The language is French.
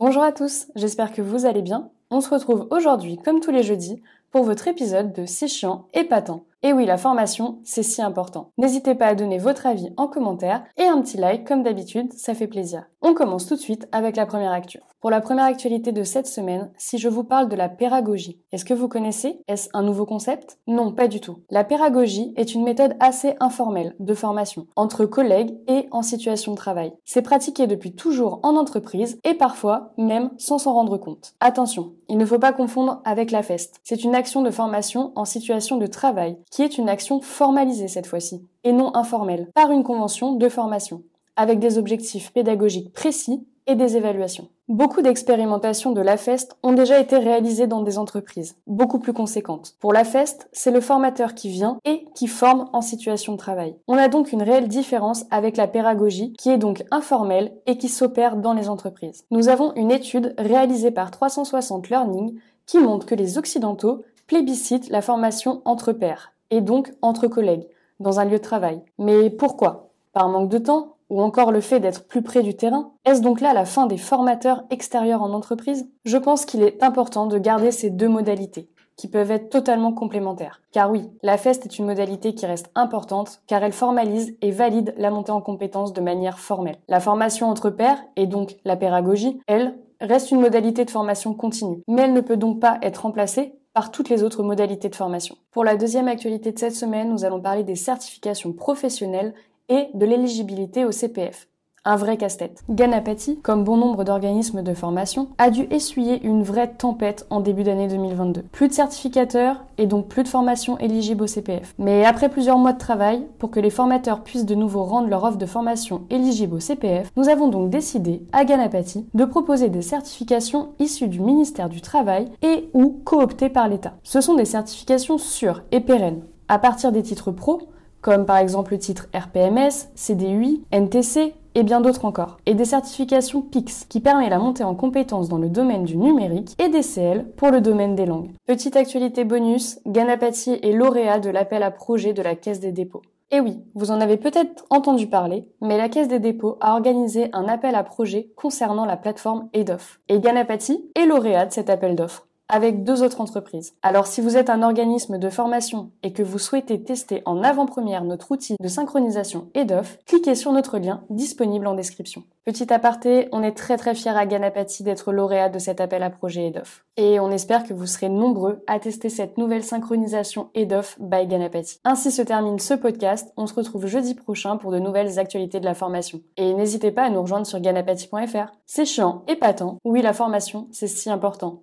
Bonjour à tous, j'espère que vous allez bien. On se retrouve aujourd'hui, comme tous les jeudis, pour votre épisode de C'est chiant et patent. Et oui, la formation, c'est si important. N'hésitez pas à donner votre avis en commentaire et un petit like comme d'habitude, ça fait plaisir. On commence tout de suite avec la première actu. Pour la première actualité de cette semaine, si je vous parle de la pédagogie, est-ce que vous connaissez? Est-ce un nouveau concept? Non, pas du tout. La pédagogie est une méthode assez informelle de formation entre collègues et en situation de travail. C'est pratiqué depuis toujours en entreprise et parfois même sans s'en rendre compte. Attention, il ne faut pas confondre avec la FEST. C'est une action de formation en situation de travail qui est une action formalisée cette fois-ci et non informelle par une convention de formation avec des objectifs pédagogiques précis et des évaluations. Beaucoup d'expérimentations de la FEST ont déjà été réalisées dans des entreprises, beaucoup plus conséquentes. Pour la FEST, c'est le formateur qui vient et qui forme en situation de travail. On a donc une réelle différence avec la pédagogie qui est donc informelle et qui s'opère dans les entreprises. Nous avons une étude réalisée par 360 Learning qui montre que les Occidentaux plébiscitent la formation entre pairs et donc entre collègues dans un lieu de travail. Mais pourquoi? Par manque de temps ou encore le fait d'être plus près du terrain? Est-ce donc là la fin des formateurs extérieurs en entreprise? Je pense qu'il est important de garder ces deux modalités qui peuvent être totalement complémentaires. Car oui, la FEST est une modalité qui reste importante car elle formalise et valide la montée en compétences de manière formelle. La formation entre pairs, et donc la pédagogie, elle, reste une modalité de formation continue, mais elle ne peut donc pas être remplacée par toutes les autres modalités de formation. Pour la deuxième actualité de cette semaine, nous allons parler des certifications professionnelles et de l'éligibilité au CPF. Un vrai casse-tête. Ganapati, comme bon nombre d'organismes de formation, a dû essuyer une vraie tempête en début d'année 2022. Plus de certificateurs et donc plus de formations éligibles au CPF. Mais après plusieurs mois de travail, pour que les formateurs puissent de nouveau rendre leur offre de formation éligible au CPF, nous avons donc décidé, à Ganapati, de proposer des certifications issues du ministère du Travail et ou cooptées par l'État. Ce sont des certifications sûres et pérennes. À partir des titres pro, comme par exemple le titre RPMS, CDUI, NTC et bien d'autres encore, et des certifications PIX qui permet la montée en compétences dans le domaine du numérique et des CL pour le domaine des langues. Petite actualité bonus, Ganapati est lauréat de l'appel à projet de la Caisse des dépôts. Et oui, vous en avez peut-être entendu parler, mais la Caisse des dépôts a organisé un appel à projet concernant la plateforme EDOF. Et Ganapati est lauréat de cet appel d'offres avec deux autres entreprises. Alors si vous êtes un organisme de formation et que vous souhaitez tester en avant-première notre outil de synchronisation EDOF, cliquez sur notre lien disponible en description. Petit aparté, on est très très fiers à Ganapati d'être lauréat de cet appel à projet EDOF. Et on espère que vous serez nombreux à tester cette nouvelle synchronisation EDOF by Ganapati. Ainsi se termine ce podcast, on se retrouve jeudi prochain pour de nouvelles actualités de la formation. Et n'hésitez pas à nous rejoindre sur ganapati.fr. C'est chiant et patent, oui la formation, c'est si important.